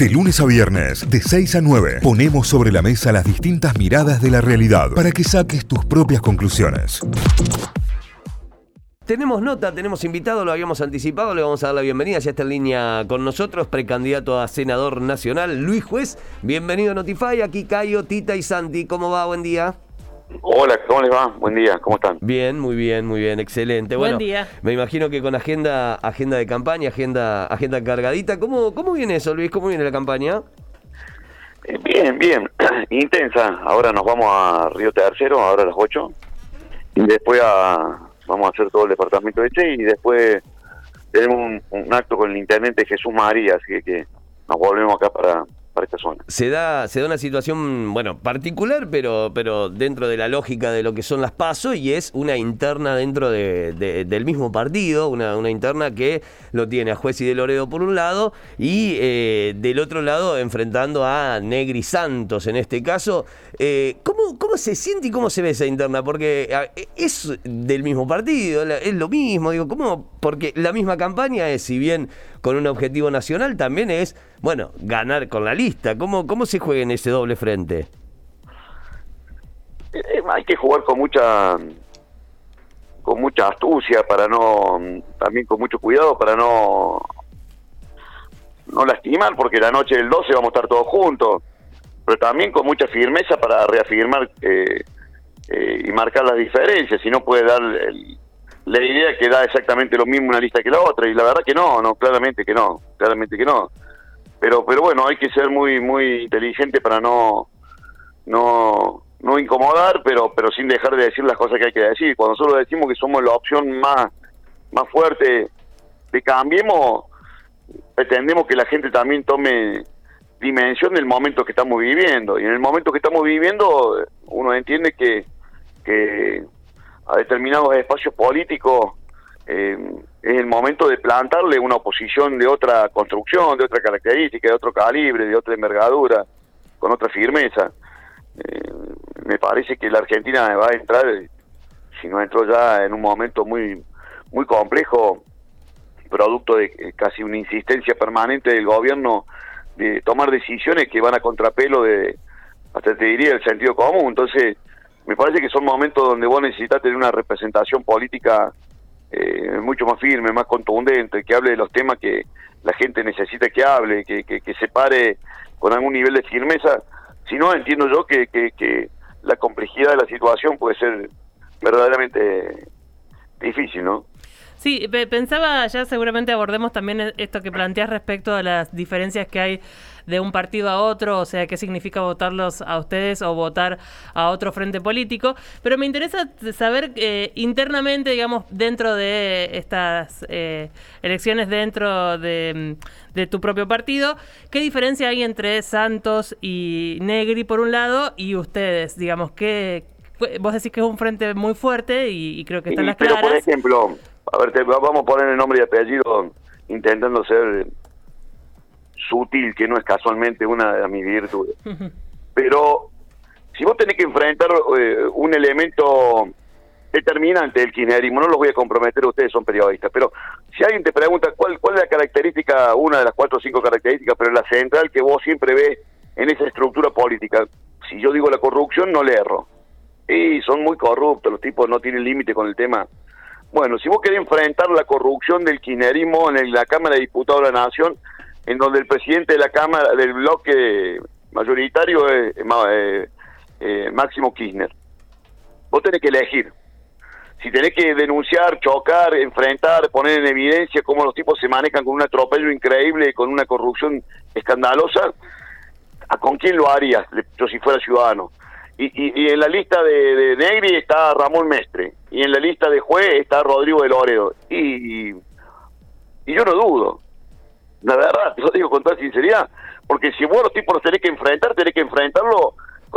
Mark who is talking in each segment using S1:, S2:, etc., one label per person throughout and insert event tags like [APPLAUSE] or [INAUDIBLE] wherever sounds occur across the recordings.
S1: De lunes a viernes, de 6 a 9, ponemos sobre la mesa las distintas miradas de la realidad para que saques tus propias conclusiones.
S2: Tenemos nota, tenemos invitado, lo habíamos anticipado, le vamos a dar la bienvenida, ya está en línea con nosotros, precandidato a senador nacional, Luis Juez. Bienvenido a Notify, aquí Cayo, Tita y Santi, ¿cómo va? Buen día.
S3: Hola, ¿cómo les va? Buen día, ¿cómo están?
S2: Bien, muy bien, muy bien, excelente.
S4: Buen
S2: bueno,
S4: día.
S2: Me imagino que con agenda, agenda de campaña, agenda, agenda cargadita. ¿Cómo, ¿Cómo viene eso, Luis? ¿Cómo viene la campaña?
S3: Eh, bien, bien, [CLEARS THROAT] intensa. Ahora nos vamos a Río Tercero, ahora a las 8. Y después a, vamos a hacer todo el departamento de Che y después tenemos un, un acto con el intendente Jesús María, así que, que nos volvemos acá para, esta zona.
S2: Se da, se da una situación, bueno, particular, pero, pero dentro de la lógica de lo que son las pasos, y es una interna dentro de- de- del mismo partido, una, una interna que lo tiene a Juez y de Loredo por un lado, y eh, del otro lado enfrentando a Negri Santos en este caso. Eh, ¿cómo, ¿Cómo se siente y cómo se ve esa interna? Porque es del mismo partido, es lo mismo, digo, ¿cómo? Porque la misma campaña es, si bien con un objetivo nacional, también es, bueno, ganar con la lista. ¿Cómo, cómo se juega en ese doble frente?
S3: Eh, hay que jugar con mucha con mucha astucia para no también con mucho cuidado para no no lastimar porque la noche del 12 vamos a estar todos juntos pero también con mucha firmeza para reafirmar eh, eh, y marcar las diferencias si no puede dar el- la idea que da exactamente lo mismo una lista que la otra y la verdad que no no claramente que no claramente que no pero pero bueno hay que ser muy muy inteligente para no no no incomodar, pero pero sin dejar de decir las cosas que hay que decir. Cuando nosotros decimos que somos la opción más más fuerte de cambiemos, pretendemos que la gente también tome dimensión del momento que estamos viviendo. Y en el momento que estamos viviendo, uno entiende que, que a determinados espacios políticos eh, es el momento de plantarle una oposición de otra construcción, de otra característica, de otro calibre, de otra envergadura, con otra firmeza. Eh, me parece que la Argentina va a entrar, eh, si no entró ya en un momento muy muy complejo, producto de casi una insistencia permanente del gobierno de tomar decisiones que van a contrapelo de, hasta te diría, el sentido común. Entonces, me parece que son momentos donde vos necesitas tener una representación política eh, mucho más firme, más contundente, que hable de los temas que la gente necesita que hable, que, que, se pare con algún nivel de firmeza. Si no, entiendo yo que, que la complejidad de la situación puede ser verdaderamente difícil, ¿no?
S4: Sí, pe- pensaba, ya seguramente abordemos también e- esto que planteas respecto a las diferencias que hay de un partido a otro, o sea, qué significa votarlos a ustedes o votar a otro frente político, pero me interesa saber eh, internamente, digamos, dentro de estas eh, elecciones dentro de, mm, de tu propio partido, ¿qué diferencia hay entre Santos y Negri por un lado y ustedes? Digamos, que vos decís que es un frente muy fuerte y, y creo que están las
S3: pero,
S4: claras.
S3: por ejemplo, a ver, te- vamos a poner el nombre y apellido intentando ser sutil, que no es casualmente una de mis virtudes. [LAUGHS] Pero si vos tenés que enfrentar eh, un elemento determinante del kirchnerismo, no los voy a comprometer, ustedes son periodistas, pero si alguien te pregunta cuál, cuál es la característica, una de las cuatro o cinco características, pero la central que vos siempre ves en esa estructura política, si yo digo la corrupción, no le erro. Y son muy corruptos, los tipos no tienen límite con el tema. Bueno, si vos querés enfrentar la corrupción del kirchnerismo en la Cámara de Diputados de la Nación, en donde el presidente de la Cámara, del bloque mayoritario es eh, eh, Máximo Kirchner, vos tenés que elegir. Si tenés que denunciar, chocar, enfrentar, poner en evidencia cómo los tipos se manejan con un atropello increíble, con una corrupción escandalosa, ¿a con quién lo harías yo si fuera ciudadano? Y, y, y en la lista de, de Negri está Ramón Mestre, y en la lista de juez está Rodrigo de Loredo. Y, y, yo no dudo, la verdad, [LAUGHS] te lo digo con toda sinceridad, porque si vos los tipos los tenés que enfrentar, tenés que enfrentarlo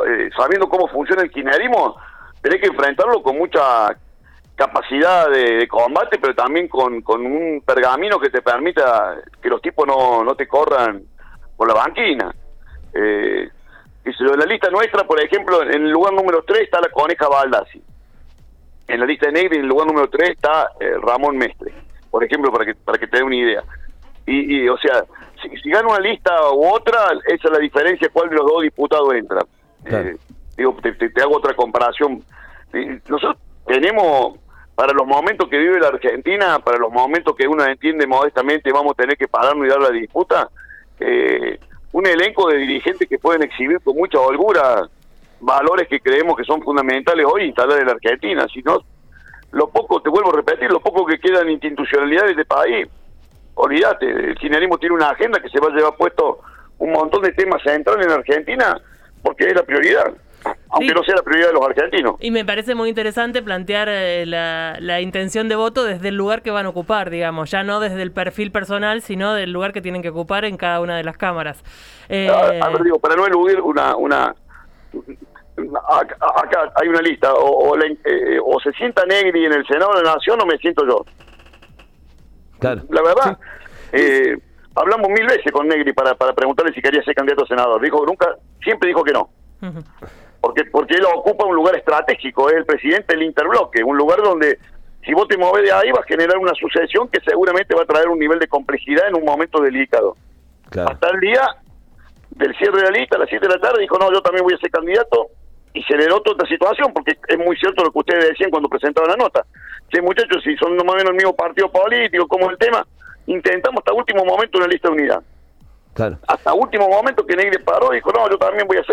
S3: eh, sabiendo cómo funciona el kirchnerismo, tenés que enfrentarlo con mucha capacidad de, de combate, pero también con, con un pergamino que te permita que los tipos no, no te corran por la banquina. Eh, en la lista nuestra, por ejemplo, en el lugar número 3 está la coneja Baldassi. En la lista de Negri, en el lugar número 3 está eh, Ramón Mestre, por ejemplo, para que, para que te dé una idea. Y, o sea, si, si, gana una lista u otra, esa es la diferencia cuál de los dos diputados entra. Eh, digo, te, te, hago otra comparación. Nosotros tenemos, para los momentos que vive la Argentina, para los momentos que uno entiende modestamente, vamos a tener que pararnos y dar la disputa, eh, un elenco de dirigentes que pueden exhibir con mucha holgura valores que creemos que son fundamentales hoy instalar en la Argentina. Si no, lo poco, te vuelvo a repetir, lo poco que queda en institucionalidades de país, olvídate, el kirchnerismo tiene una agenda que se va a llevar puesto un montón de temas centrales en Argentina porque es la prioridad. Aunque no sea la prioridad de los argentinos.
S4: Y me parece muy interesante plantear eh, la, intención de voto desde el lugar que van a ocupar, digamos, ya no desde el perfil personal, sino del lugar que tienen que ocupar en cada una de las cámaras.
S3: Eh... digo, para no eludir una, una acá, hay una lista, o, eh, o, se sienta Negri en el Senado de la Nación o me siento yo. La verdad, eh, hablamos mil veces con Negri para, para preguntarle si quería ser candidato a senador. Dijo nunca, siempre dijo que no. Porque, porque él ocupa un lugar estratégico, es el presidente del interbloque, un lugar donde si vos te mueves de ahí va a generar una sucesión que seguramente va a traer un nivel de complejidad en un momento delicado. Hasta el día del cierre de la lista, a las 7 de la tarde, dijo, no, yo también voy a ser candidato, y se le toda esta situación, porque es muy cierto lo que ustedes decían cuando presentaban la nota. Sí, muchachos, si son más o menos el mismo partido político, como el tema, intentamos hasta último momento una lista de unidad. Claro. Hasta último momento que Negri paró y dijo, no, yo también voy a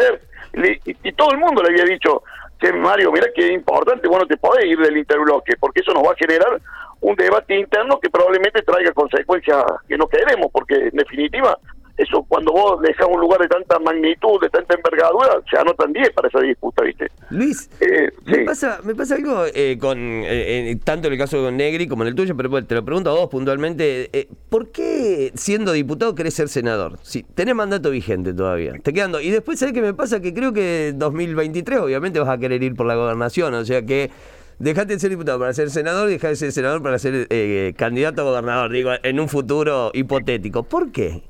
S3: Y, todo el mundo le había dicho, que Mario, mira que importante, bueno, te podés ir del interbloque, porque eso nos va a generar un debate interno que probablemente traiga consecuencias que no queremos, porque en definitiva eso cuando vos dejas un lugar de tanta magnitud, de tanta envergadura, se anotan 10 para esa disputa, ¿viste?
S2: Luis, eh, me, pasa, me pasa algo eh, con eh, tanto en el caso de Negri como en el tuyo, pero te lo pregunto a vos puntualmente, ¿por qué siendo diputado querés ser senador? Si tenés mandato vigente todavía, te quedando. Y después, ¿sabés qué me pasa? Que creo que 2023 obviamente vas a querer ir por la gobernación, o sea que... Dejaste de ser diputado para ser senador y dejaste de ser senador para ser candidato a gobernador, digo, en un futuro hipotético. ¿Por qué?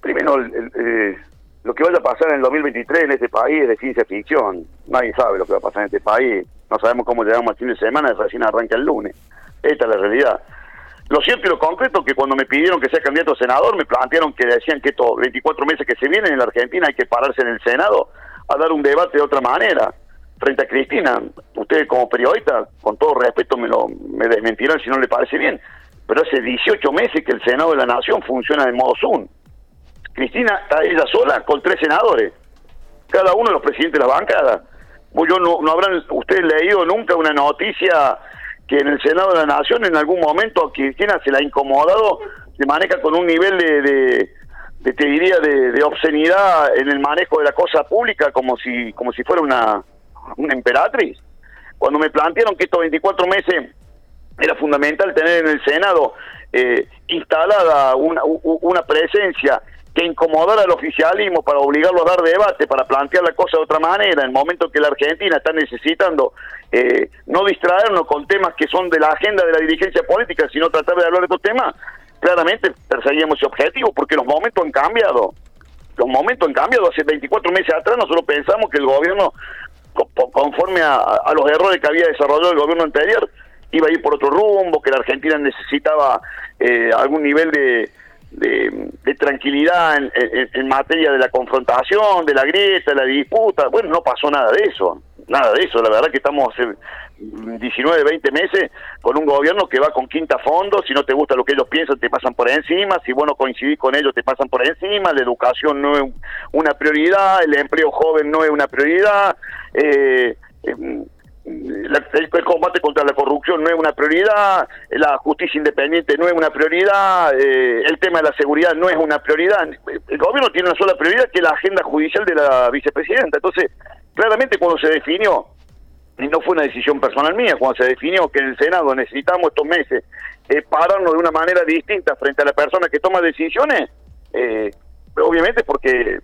S3: Primero, eh, lo que vaya a pasar en el 2023 en este país es de ciencia ficción. Nadie sabe lo que va a pasar en este país. No sabemos cómo llegamos al fin de semana, recién arranca el lunes. Esta es la realidad. Lo cierto y lo concreto que cuando me pidieron que sea candidato a senador, me plantearon que decían que estos 24 meses que se vienen en la Argentina hay que pararse en el Senado a dar un debate de otra manera. Frente a Cristina, usted como periodista, con todo respeto, me lo me desmentirán si no le parece bien, pero hace 18 meses que el Senado de la Nación funciona de modo Zoom Cristina está ella sola con tres senadores, cada uno de los presidentes de la bancada. Yo no, no habrán ustedes leído nunca una noticia que en el Senado de la Nación en algún momento a Cristina se la ha incomodado, se maneja con un nivel de, de, te diría, de, obscenidad en el manejo de la cosa pública como si, como si fuera una, una emperatriz. Cuando me plantearon que estos 24 meses era fundamental tener en el Senado eh, instalada una, una presencia incomodar al oficialismo para obligarlo a dar debate, para plantear la cosa de otra manera, en el momento que la Argentina está necesitando eh, no distraernos con temas que son de la agenda de la dirigencia política, sino tratar de hablar de estos temas, claramente perseguíamos ese objetivo, porque los momentos han cambiado. Los momentos han cambiado. Hace 24 meses atrás nosotros pensamos que el gobierno, conforme a, los errores que había desarrollado el gobierno anterior, iba a ir por otro rumbo, que la Argentina necesitaba eh, algún nivel de de, tranquilidad en, materia de la confrontación, de la grieta, de la disputa. Bueno, no pasó nada de eso, nada de eso. La verdad que estamos hace 19, 20 meses con un gobierno que va con quinta fondo. Si no te gusta lo que ellos piensan, te pasan por encima. Si vos no coincidís con ellos, te pasan por encima. La educación no es una prioridad, el empleo joven no es una prioridad. Eh, eh el combate contra la corrupción no es una prioridad, la justicia independiente no es una prioridad, eh, el tema de la seguridad no es una prioridad. El gobierno tiene una sola prioridad que es la agenda judicial de la vicepresidenta. Entonces, claramente cuando se definió, y no fue una decisión personal mía, cuando se definió que en el Senado necesitamos estos meses eh, pararnos de una manera distinta frente a la persona que toma decisiones, eh, obviamente porque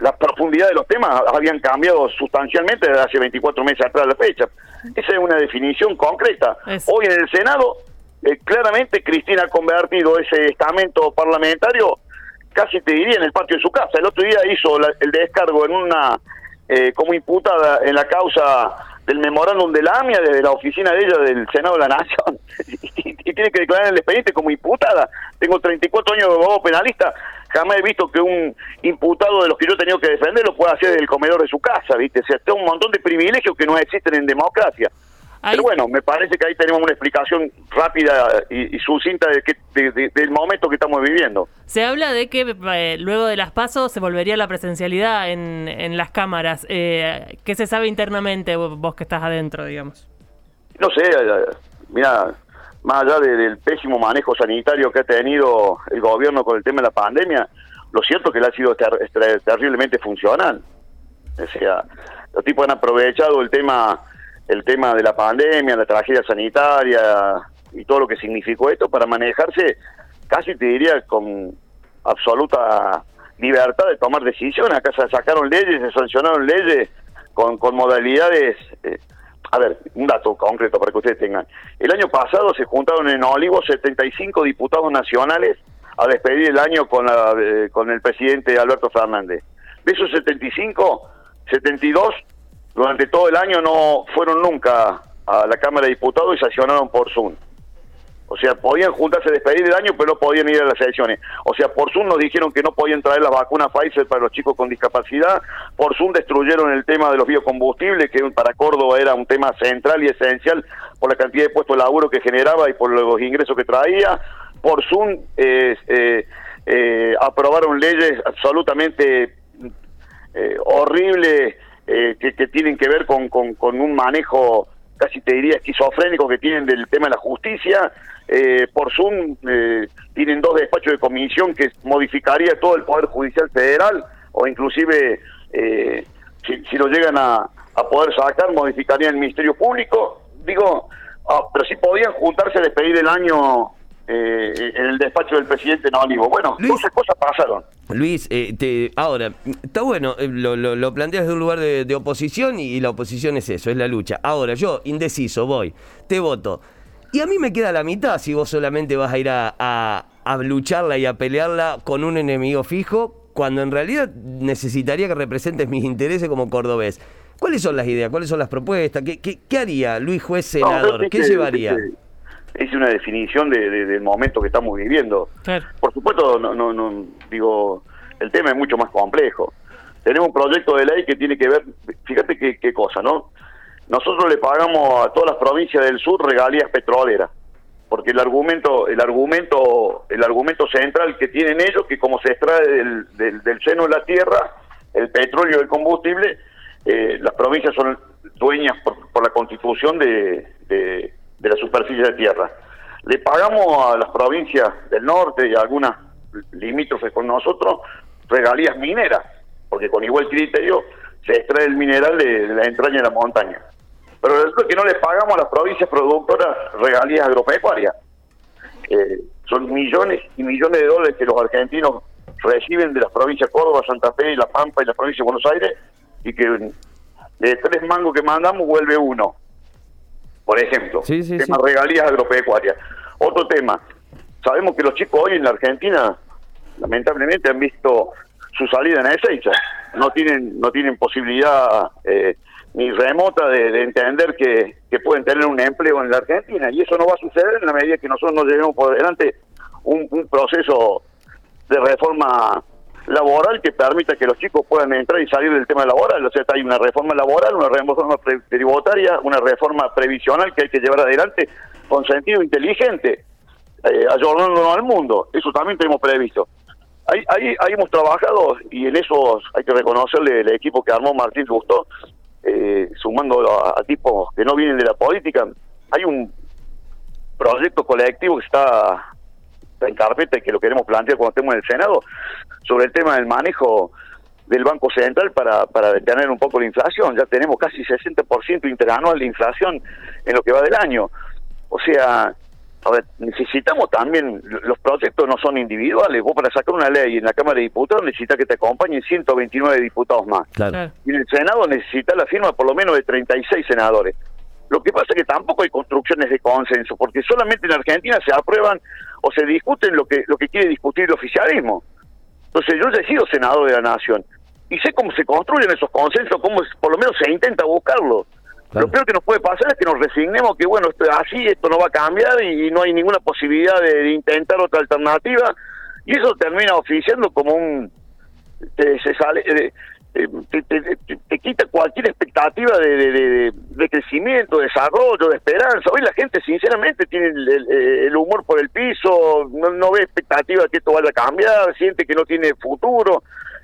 S3: la profundidad de los temas habían cambiado sustancialmente desde hace 24 meses atrás de la fecha. Esa es una definición concreta. Hoy en el Senado, eh, claramente Cristina ha convertido ese estamento parlamentario, casi te diría, en el patio de su casa. El otro día hizo el descargo en una, eh, como imputada en la causa del memorándum de la AMIA desde la oficina de ella del Senado de la Nación [LAUGHS] y, tiene que declarar el expediente como imputada. Tengo 34 años de abogado penalista, jamás he visto que un imputado de los que yo he tenido que defender lo pueda hacer desde el comedor de su casa, ¿viste? O sea, tengo un montón de privilegios que no existen en democracia. Pero bueno, me parece que ahí tenemos una explicación rápida y, sucinta de que, del momento que estamos viviendo.
S4: Se habla de que eh, luego de las pasos se volvería la presencialidad en, en las cámaras. Eh, ¿Qué se sabe internamente vos que estás adentro, digamos?
S3: No sé, eh, mira, más allá del pésimo manejo sanitario que ha tenido el gobierno con el tema de la pandemia, lo cierto es que le ha sido terriblemente funcional. O sea, los tipos han aprovechado el tema el tema de la pandemia, la tragedia sanitaria y todo lo que significó esto para manejarse casi te diría con absoluta libertad de tomar decisiones. Acá se sacaron leyes, se sancionaron leyes con, con modalidades... Eh, a ver, un dato concreto para que ustedes tengan. El año pasado se juntaron en Olivo 75 diputados nacionales a despedir el año con, la, eh, con el presidente Alberto Fernández. De esos 75, 72 durante todo el año no fueron nunca a la Cámara de Diputados y sancionaron por Zoom. O sea, podían juntarse a despedir el año, pero no podían ir a las elecciones. O sea, por Zoom nos dijeron que no podían traer las vacunas Pfizer para los chicos con discapacidad. Por Zoom destruyeron el tema de los biocombustibles, que para Córdoba era un tema central y esencial por la cantidad de puestos de laburo que generaba y por los ingresos que traía. Por Zoom eh, eh, eh, aprobaron leyes absolutamente horribles eh, que, tienen que ver con, con, un manejo casi te diría esquizofrénico que tienen del tema de la justicia. Eh, por Zoom eh, tienen dos despachos de comisión que modificaría todo el Poder Judicial Federal o inclusive si, lo llegan a, a poder sacar modificaría el Ministerio Público. Digo, ah, pero si podían juntarse a despedir el año eh, en el despacho del presidente no Bueno, muchas cosas pasaron.
S2: Luis, eh, te, ahora, está bueno, eh, lo, lo, planteas desde un lugar de, oposición y, la oposición es eso, es la lucha. Ahora, yo, indeciso, voy, te voto. Y a mí me queda la mitad si vos solamente vas a ir a, a lucharla y a pelearla con un enemigo fijo, cuando en realidad necesitaría que representes mis intereses como cordobés. ¿Cuáles son las ideas? ¿Cuáles son las propuestas? ¿Qué, qué, haría Luis Juez Senador? ¿Qué llevaría?
S3: Es una definición de, del momento que estamos viviendo. Por supuesto, no, no, no, digo, el tema es mucho más complejo. Tenemos un proyecto de ley que tiene que ver, fíjate qué, qué cosa, ¿no? Nosotros le pagamos a todas las provincias del sur regalías petroleras, porque el argumento, el argumento, el argumento central que tienen ellos, que como se extrae del, del, seno de la tierra, el petróleo y el combustible, eh, las provincias son dueñas por, por la constitución de, de de la superficie de tierra. Le pagamos a las provincias del norte y a algunas limítrofes con nosotros regalías mineras, porque con igual criterio se extrae el mineral de, la entraña de la montaña. Pero resulta que no le pagamos a las provincias productoras regalías agropecuarias. Eh, son millones y millones de dólares que los argentinos reciben de las provincias Córdoba, Santa Fe, La Pampa y la provincia de Buenos Aires y que de tres mangos que mandamos vuelve uno por ejemplo. Sí, tema regalías agropecuarias. Otro tema, sabemos que los chicos hoy en la Argentina, lamentablemente, han visto su salida en Ezeiza. No tienen, no tienen posibilidad eh, ni remota de, entender que, que, pueden tener un empleo en la Argentina. Y eso no va a suceder en la medida que nosotros no llevemos por delante un, un proceso de reforma laboral que permita que los chicos puedan entrar y salir del tema laboral. O sea, hay una reforma laboral, una reforma tributaria, una reforma previsional que hay que llevar adelante con sentido inteligente, eh, al mundo. Eso también tenemos previsto. Ahí, ahí, ahí, hemos trabajado y en eso hay que reconocerle el equipo que armó Martín Justo, eh, sumando a tipos que no vienen de la política. Hay un proyecto colectivo que está en carpeta y que lo queremos plantear cuando estemos en el Senado, sobre el tema del manejo del Banco Central para, para detener un poco la inflación. Ya tenemos casi 60% interanual de inflación en lo que va del año. O sea, a ver, necesitamos también, los proyectos no son individuales, vos para sacar una ley en la Cámara de Diputados necesitas que te acompañen 129 diputados más. Y en el Senado necesitas la firma por lo menos de 36 senadores. Lo que pasa es que tampoco hay construcciones de consenso, porque solamente en Argentina se aprueban o se discuten lo que, lo que quiere discutir el oficialismo. Entonces yo ya he sido senador de la Nación y sé cómo se construyen esos consensos, cómo por lo menos se intenta buscarlo.
S2: Claro.
S3: Lo peor que nos puede pasar es que nos resignemos que, bueno, esto es así, esto no va a cambiar y, no hay ninguna posibilidad de, de intentar otra alternativa. Y eso termina oficiando como un... te- se sale... eh, eh, te, te- te- quita cualquier expectativa de, de- de- de crecimiento, de desarrollo, de esperanza. Hoy la gente sinceramente tiene el humor por el piso, no, no ve expectativa de que esto vaya a cambiar, siente que no tiene futuro.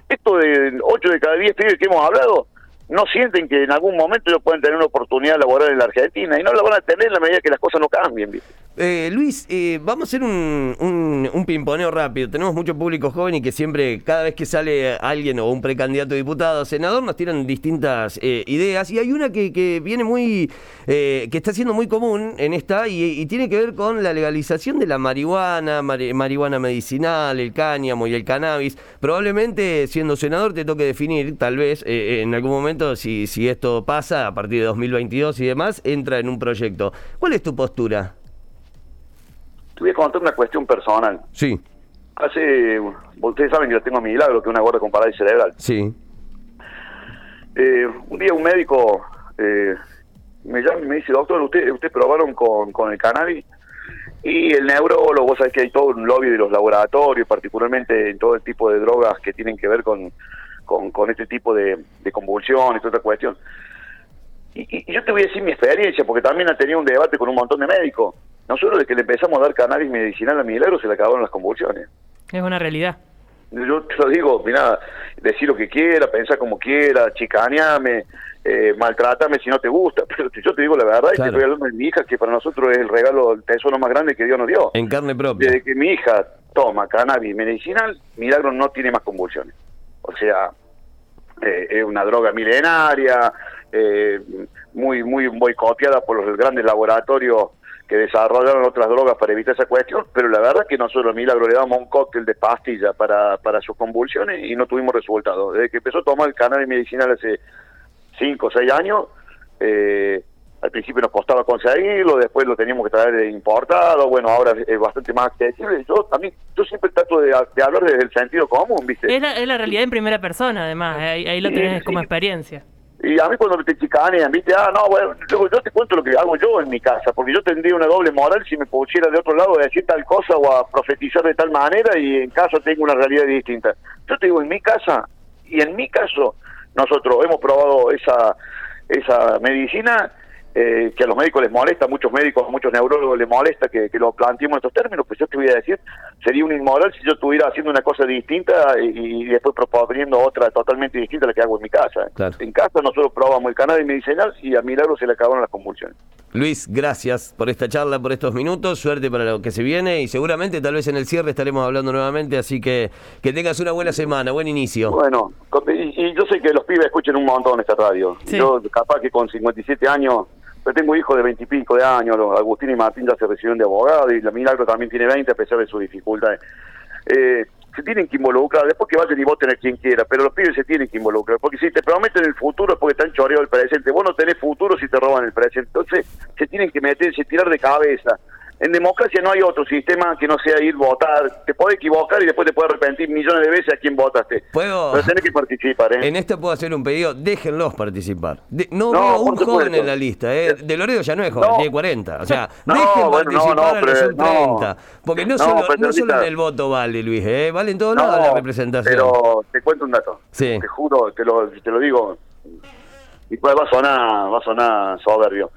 S3: Esto de 8 de cada 10 pibes que hemos hablado no sienten que en algún momento ellos pueden tener una oportunidad laboral en la Argentina y no la van a tener en la medida que las cosas no cambien.
S2: Eh, Luis, eh, vamos a hacer un, un, pimponeo rápido. Tenemos mucho público joven y que siempre, cada vez que sale alguien o un precandidato a diputado senador, nos tiran distintas eh, ideas. Y hay una que, que viene muy, eh, que está siendo muy común en esta y, tiene que ver con la legalización de la marihuana, mari- marihuana medicinal, el cáñamo y el cannabis. Probablemente, siendo senador, te toque definir, tal vez, eh, en algún momento, si, si esto pasa a partir de 2022 y demás, entra en un proyecto. ¿Cuál es tu postura?
S3: Te voy a contar una cuestión personal.
S2: Sí.
S3: Hace, ustedes saben que yo tengo a Milagro, que es una gorda con parálisis cerebral.
S2: Sí.
S3: Eh, un día un médico eh, me llama y me dice, doctor, ¿usted, usted probaron con, con el cannabis? Y el neurólogo, vos sabés que hay todo un lobby de los laboratorios, particularmente en todo el tipo de drogas que tienen que ver con, con, con este tipo de, de convulsiones y toda otra cuestión. Y, y- y yo te voy a decir mi experiencia, porque también ha tenido un debate con un montón de médicos. Nosotros desde que le empezamos a dar cannabis medicinal a Milagro se le acabaron las convulsiones.
S4: Es una realidad.
S3: Yo te lo digo, mira, decir lo que quiera, pensar como quiera, chicaneame, eh, maltrátame si no te gusta, [LAUGHS] pero yo te digo la verdad y
S2: Claro.
S3: te estoy hablando de mi hija, que para nosotros es el regalo, el tesoro más grande que Dios nos dio.
S2: En carne propia.
S3: Desde que mi hija toma cannabis medicinal, Milagro no tiene más convulsiones. O sea, eh, es una droga milenaria, eh, muy muy boicoteada por los grandes laboratorios que desarrollaron otras drogas para evitar esa cuestión, pero la verdad es que nosotros a Milagro le damos un cóctel de pastilla para, para sus convulsiones y no tuvimos resultados. Desde que empezó a tomar el cannabis medicinal hace 5 o 6 años, eh, al principio nos costaba conseguirlo, después lo teníamos que traer importado, bueno, ahora es bastante más accesible. Yo también, yo siempre trato de, de hablar desde el sentido común, ¿viste?
S4: Es la, es la realidad en primera persona, además. Ahí, ahí lo tenés
S3: sí.
S4: como experiencia.
S3: Y a mí cuando te chicanean, ¿viste? Ah, no, bueno, yo, yo te cuento lo que hago yo en mi casa, porque yo tendría una doble moral si me pusiera de otro lado a decir tal cosa o a profetizar de tal manera y en casa tengo una realidad distinta. Yo te digo, en mi casa, y en mi caso, nosotros hemos probado esa, esa medicina eh, que a los médicos les molesta, a muchos médicos, a muchos neurólogos les molesta que, que lo planteemos en estos términos, pues yo te voy a decir, sería un inmoral si yo estuviera haciendo una cosa distinta y, y después proponiendo otra totalmente distinta a la que hago en mi casa.
S2: Claro.
S3: En casa nosotros probamos el cannabis medicinal y a Milagro se le acabaron las convulsiones.
S2: Luis, gracias por esta charla, por estos minutos. Suerte para lo que se viene y seguramente tal vez en el cierre estaremos hablando nuevamente. Así que que tengas una buena semana, buen inicio.
S3: Bueno, y, y yo sé que los pibes escuchan un montón esta radio.
S4: Sí.
S3: Yo capaz que con 57 años, yo tengo hijos de 20 y pico de años, los Agustín y Martín ya se recibieron de abogado y la Milagro también tiene 20 a pesar de sus dificultades. Eh, se tienen que involucrar, después que vayan y voten a quien quiera, pero los pibes se tienen que involucrar, porque si te prometen el futuro es porque están choreados el presente, vos no tenés futuro si te roban el presente, entonces se tienen que meterse, tirar de cabeza. En democracia no hay otro sistema que no sea ir votar, te puede equivocar y después te puede arrepentir millones de veces a quien votaste.
S2: ¿Puedo?
S3: Pero tenés que participar, ¿eh?
S2: En esta puedo hacer un pedido, déjenlos participar. De- no,
S3: No,
S2: veo
S3: por
S2: un joven
S3: supuesto.
S2: en la lista, ¿eh? De Loredo ya no es joven,
S3: No.
S2: tiene 40. O sea, [LAUGHS]
S3: No,
S2: dejen
S3: bueno, no,
S2: participar
S3: no,
S2: a los
S3: pero-
S2: sub-30.
S3: no.
S2: Porque no,
S3: No,
S2: solo, no solo en el voto vale, Luis, ¿eh? Vale en todos lados la representación.
S3: Pero te cuento un dato.
S2: Sí.
S3: Te juro, te lo, te lo digo. Y pues va a sonar, va a sonar soberbio.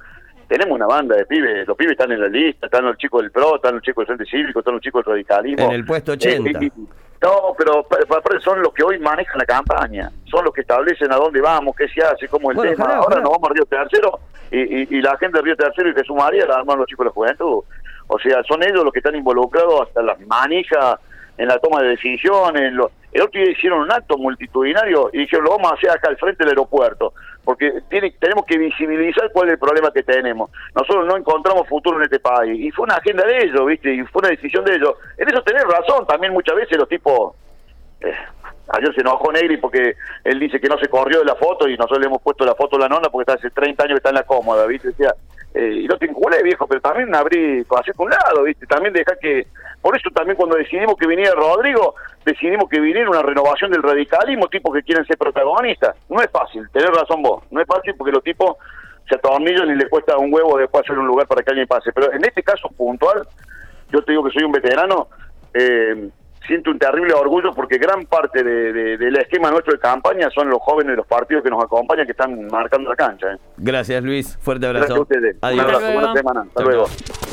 S3: Tenemos una banda de pibes, los pibes están en la lista, están los chicos del PRO, están los chicos del Frente Cívico, están los chicos del radicalismo.
S2: En el puesto 80.
S3: Eh, no, pero son los que hoy manejan la campaña, son los que establecen a dónde vamos, qué se hace, cómo el
S2: Bueno,
S3: tema.
S2: ojalá,
S3: Ahora
S2: ojalá.
S3: nos vamos a Río Tercero y, y, y la gente de Río Tercero y Jesús María la arman los chicos de la juventud. O sea, son ellos los que están involucrados hasta las manijas en la toma de decisiones. Lo- el otro día hicieron un acto multitudinario y dijeron, lo vamos a hacer acá al frente del aeropuerto, porque tiene, tenemos que visibilizar cuál es el problema que tenemos. Nosotros no encontramos futuro en este país. Y fue una agenda de ellos, ¿viste? Y fue una decisión de ellos. En eso tenés razón, también muchas veces los tipos... Eh, ayer se enojó Negri porque él dice que no se corrió de la foto y nosotros le hemos puesto la foto a la nona porque está hace 30 años que está en la cómoda, ¿viste? O sea, eh, y no te viejo, pero también abrí, hacer un lado, ¿viste? También deja que... Por eso también cuando decidimos que viniera Rodrigo, decidimos que viniera una renovación del radicalismo, tipos que quieren ser protagonistas. No es fácil, tenés razón vos, no es fácil porque los tipos se atornillan y le cuesta un huevo después hacer un lugar para que alguien pase. Pero en este caso puntual, yo te digo que soy un veterano, eh, siento un terrible orgullo porque gran parte de, de- del esquema nuestro de campaña son los jóvenes de los partidos que nos acompañan que están marcando la cancha. ¿eh.
S2: Gracias, Luis. Fuerte
S3: Gracias a
S2: abrazo.
S3: ustedes. Un
S2: Adiós.
S3: abrazo,
S4: Hasta luego.
S3: buena semana. Hasta
S2: Chau,
S3: luego.